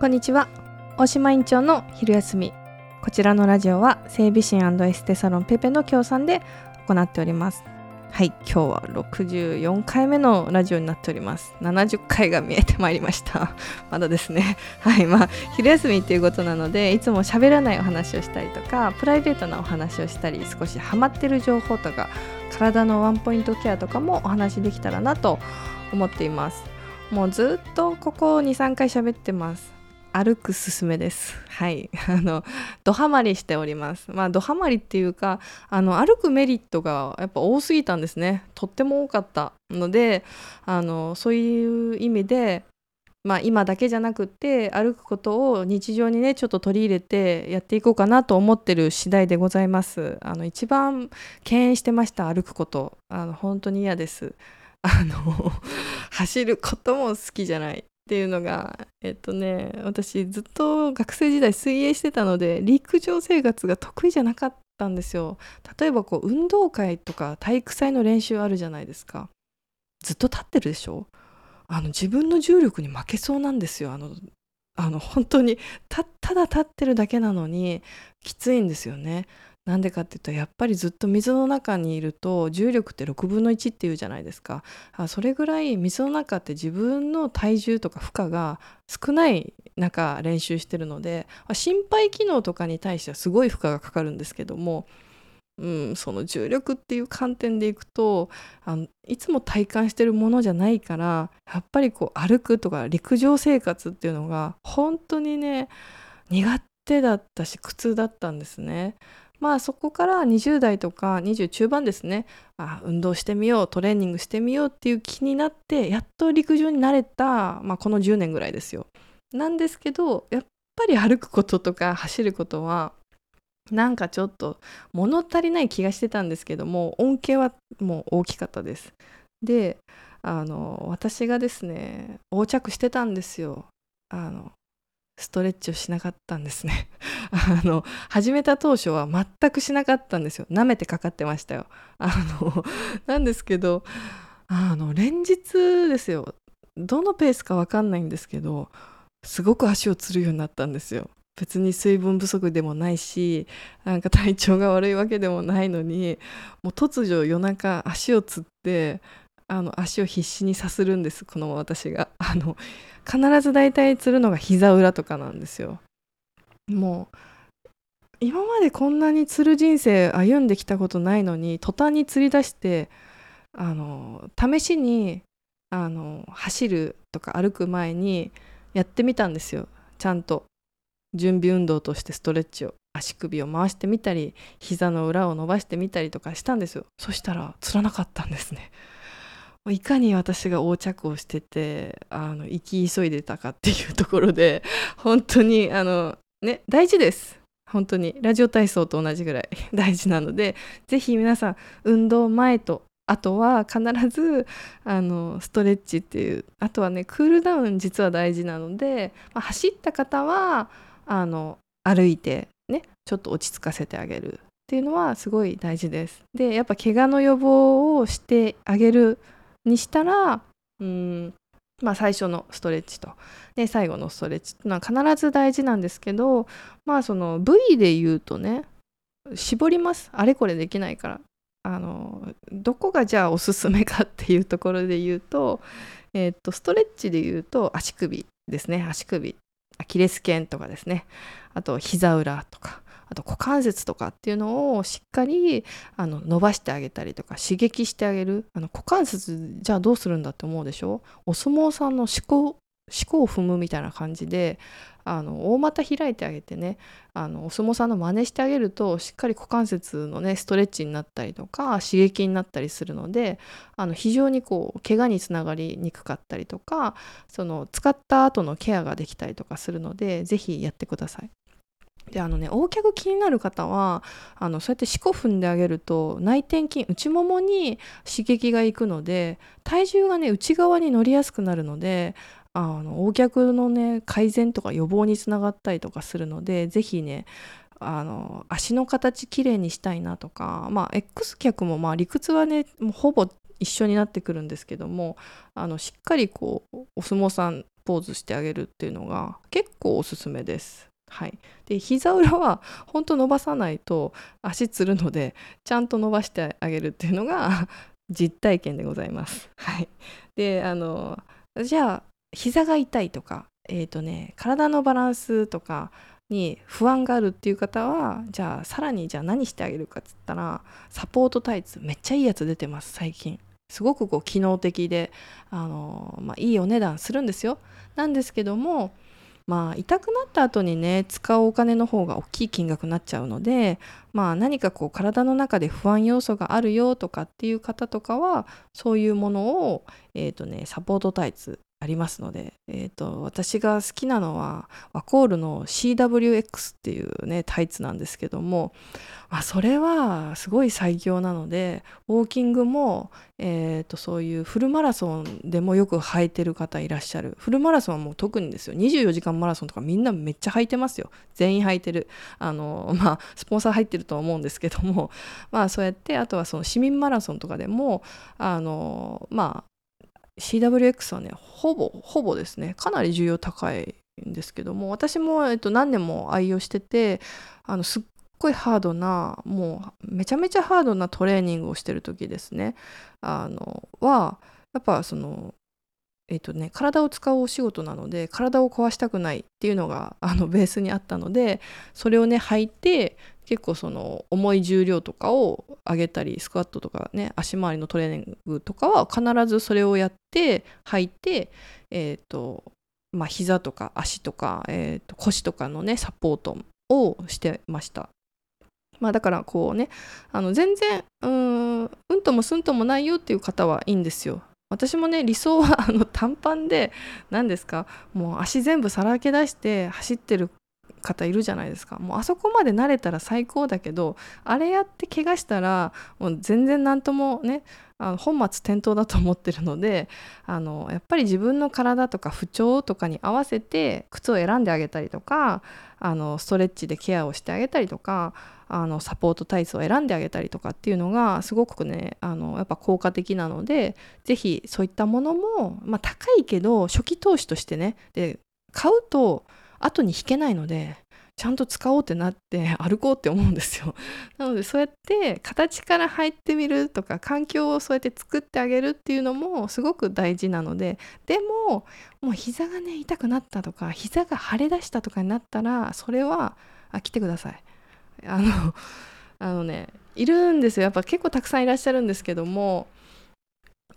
こんにちは。大島院長の昼休み。こちらのラジオは整備士エステサロンペペの協賛で行っております。はい今日は64回目のラジオになっております。70回が見えてまいりました。まだですね。はいまあ昼休みっていうことなのでいつも喋らないお話をしたりとかプライベートなお話をしたり少しハマってる情報とか体のワンポイントケアとかもお話できたらなと思っています。もうずっとここ23回喋ってます。歩くすすめです。はい。あの、ドハマりしております。まあ、ドハマりっていうか、あの、歩くメリットがやっぱ多すぎたんですね。とっても多かったので、あの、そういう意味で、まあ、今だけじゃなくって歩くことを日常にねちょっと取り入れてやっていこうかなと思ってる次第でございますあの一番敬遠してました歩くことあの本当に嫌ですあの 走ることも好きじゃないっていうのがえっとね私ずっと学生時代水泳してたので陸上生活が得意じゃなかったんですよ。例えばこう運動会とか体育祭の練習あるじゃないですか。ずっと立ってるでしょ？あの自分の重力に負けそうなんですよ。あのあの本当にただ立ってるだけなのにきついんですよね。なんでかっていうとやっぱりずっと水の中にいると重力って6分の1っていうじゃないですかあそれぐらい水の中って自分の体重とか負荷が少ない中練習してるので心肺機能とかに対してはすごい負荷がかかるんですけども、うん、その重力っていう観点でいくとあのいつも体感してるものじゃないからやっぱりこう歩くとか陸上生活っていうのが本当にね苦手だったし苦痛だったんですね。まあそこから20代とか20中盤ですねあ運動してみようトレーニングしてみようっていう気になってやっと陸上に慣れた、まあ、この10年ぐらいですよ。なんですけどやっぱり歩くこととか走ることはなんかちょっと物足りない気がしてたんですけども恩恵はもう大きかったです。であの私がですね横着してたんですよ。あのストレッチをしなかったんですね。あの始めた当初は全くしなかったんですよ。舐めてかかってましたよ。あのなんですけどあの連日ですよ。どのペースか分かんないんですけどすごく足をつるようになったんですよ。別に水分不足でもないしなんか体調が悪いわけでもないのにもう突如夜中足をつってあの足を必死にさするんですこの私が。あの必ず大体つるのが膝裏とかなんですよ。もう今までこんなにつる人生歩んできたことないのに途端に釣り出してあの試しにあの走るとか歩く前にやってみたんですよ。ちゃんと。準備運動としてストレッチを。足首を回してみたり膝の裏を伸ばしてみたりとかしたんですよ。そしたらつらなかったんですね。いかに私が横着をしててあの行き急いでたかっていうところで 本当にあのね大事です本当にラジオ体操と同じぐらい 大事なので是非皆さん運動前とあとは必ずあのストレッチっていうあとはねクールダウン実は大事なので、まあ、走った方はあの歩いてねちょっと落ち着かせてあげるっていうのはすごい大事です。でやっぱ怪我の予防をしてあげるにしたらうんまあ、最初のストレッチと。で最後のストレッチっていうのは必ず大事なんですけどまあその部位で言うとね絞ります。あれこれできないから。あのどこがじゃあおすすめかっていうところで言うと,、えー、っとストレッチで言うと足首ですね。足首。アキレス腱とかですね。あと膝裏とか。あと股関節とかっていうのをしっかりあの伸ばしてあげたりとか刺激してあげるあの股関節じゃあどうするんだって思うでしょ？お相撲さんの思考思考を踏むみたいな感じであの大股開いてあげてねあのお相撲さんの真似してあげるとしっかり股関節のねストレッチになったりとか刺激になったりするのであの非常にこう怪我につながりにくかったりとかその使った後のケアができたりとかするので是非やってください。であのね横脚気になる方はあのそうやって四股踏んであげると内転筋内ももに刺激がいくので体重がね内側に乗りやすくなるのであの横脚のね改善とか予防につながったりとかするので是非ねあの足の形きれいにしたいなとかまあ X 脚もまあ理屈はねもうほぼ一緒になってくるんですけどもあのしっかりこうお相撲さんポーズしてあげるっていうのが結構おすすめです。はい、で膝裏は本当伸ばさないと足つるのでちゃんと伸ばしてあげるっていうのが 実体験でございます。はい、であのじゃあ膝が痛いとか、えーとね、体のバランスとかに不安があるっていう方はじゃあさらにじゃあ何してあげるかっつったらサポートタイツめっちゃいいやつ出てます最近。すごくこう機能的であの、まあ、いいお値段するんですよ。なんですけどもまあ痛くなった後にね使うお金の方が大きい金額になっちゃうのでまあ何かこう体の中で不安要素があるよとかっていう方とかはそういうものをえ、ー、とねサポートタイツありますので、えーと、私が好きなのはワコールの CWX っていうねタイツなんですけども、まあ、それはすごい最強なのでウォーキングも、えーと、そういうフルマラソンでもよく履いてる方いらっしゃる。フルマラソンはもう特にですよ。24時間マラソンとかみんなめっちゃ履いてますよ。全員履いてる。あのまあスポンサー入ってるとは思うんですけどもまあそうやってあとはその市民マラソンとかでもあのまあ CWX はねほぼほぼですね。かなり重要高いんですけども私も、えっと、何年も愛用しててあのすっごいハードなもうめちゃめちゃハードなトレーニングをしてる時ですね。あのはやっぱそのえっとね、体を使うお仕事なので体を壊したくないっていうのがあのベースにあったのでそれをね履いて結構その重い重量とかを上げたりスクワットとかね足回りのトレーニングとかは必ずそれをやって履いてえっ、ー、とまあ膝とか足とか、えー、と腰とかのねサポートをしてました。まあだからこうねあの全然うんうんともすんともないよっていう方はいいんですよ。私もね理想はあの短パンで何ですかもう足全部さらけ出して走ってる方いるじゃないですか。もうあそこまで慣れたら最高だけどあれやって怪我したらもう全然何ともねあの本末転倒だと思ってるのであのやっぱり自分の体とか不調とかに合わせて靴を選んであげたりとかあのストレッチでケアをしてあげたりとかあのサポートタイツを選んであげたりとかっていうのがすごくねあのやっぱ効果的なので是非そういったものも、まあ、高いけど初期投資としてねで買うと後に引けないのでちゃんと使おうってなって 歩こうって思うんですよ。なのでそうやって形から入ってみるとか環境をそうやって作ってあげるっていうのもすごく大事なのででももう膝がね痛くなったとか膝が腫れ出したとかになったらそれはあ来てください。あのあのねいるんですよやっぱ結構たくさんいらっしゃるんですけども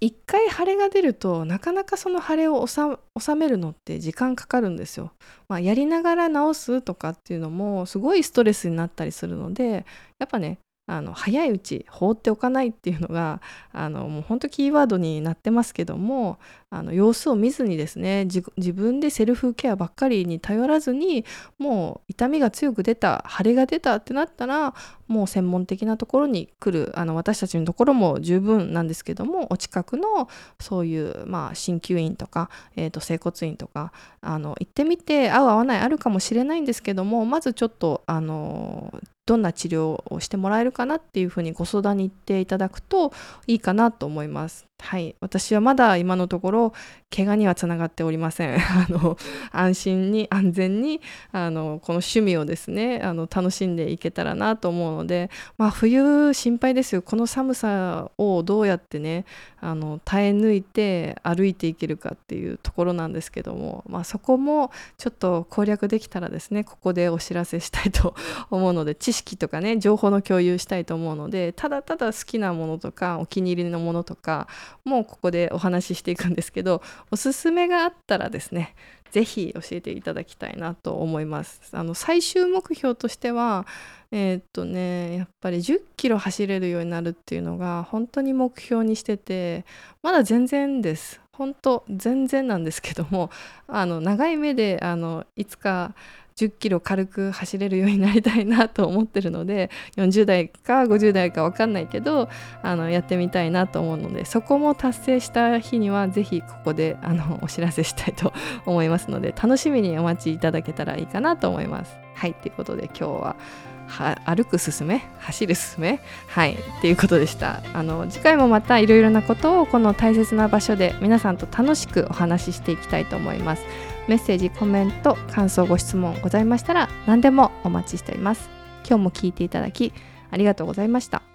一回腫れが出るとなかなかその腫れを収めるのって時間かかるんですよ。まあ、やりながら治すとかっていうのもすごいストレスになったりするのでやっぱねあの早いうち放っておかないっていうのが あのもう本当キーワードになってますけどもあの様子を見ずにですね自分でセルフケアばっかりに頼らずにもう痛みが強く出た腫れが出たってなったらもう専門的なところに来るあの私たちのところも十分なんですけどもお近くのそういうまあ鍼灸院とか、えー、と整骨院とかあの行ってみて合う合わないあるかもしれないんですけどもまずちょっとあのどんな治療をしてもらえるかなっていうふうにご相談に行っていただくといいかなと思います。はい、私はまだ今のところ怪我にはつながっておりません。あの安心に安全にあのこの趣味をですねあの楽しんでいけたらなと思うので、まあ、冬心配ですよ。この寒さをどうやってねあの耐え抜いて歩いていけるかっていうところなんですけども、まあ、そこもちょっと攻略できたらですねここでお知らせしたいと思うので知識識とかね情報の共有したいと思うのでただただ好きなものとかお気に入りのものとかもうここでお話ししていくんですけどおすすめがあったらですね是非教えていただきたいなと思います。あの最終目標としてはえー、っとねやっぱり10キロ走れるようになるっていうのが本当に目標にしててまだ全然です。本当全然なんですけどもあの長い目であのいつか10キロ軽く走れるようになりたいなと思ってるので40代か50代か分かんないけどあのやってみたいなと思うのでそこも達成した日には是非ここであのお知らせしたいと思いますので楽しみにお待ちいただけたらいいかなと思います。はいということで今日はは歩くすすめ？走るすすめ？はいっていうことでした。あの次回もまたいろいろなことをこの大切な場所で皆さんと楽しくお話ししていきたいと思います。メッセージコメント感想ご質問ございましたら何でもお待ちしております。今日も聞いていただきありがとうございました。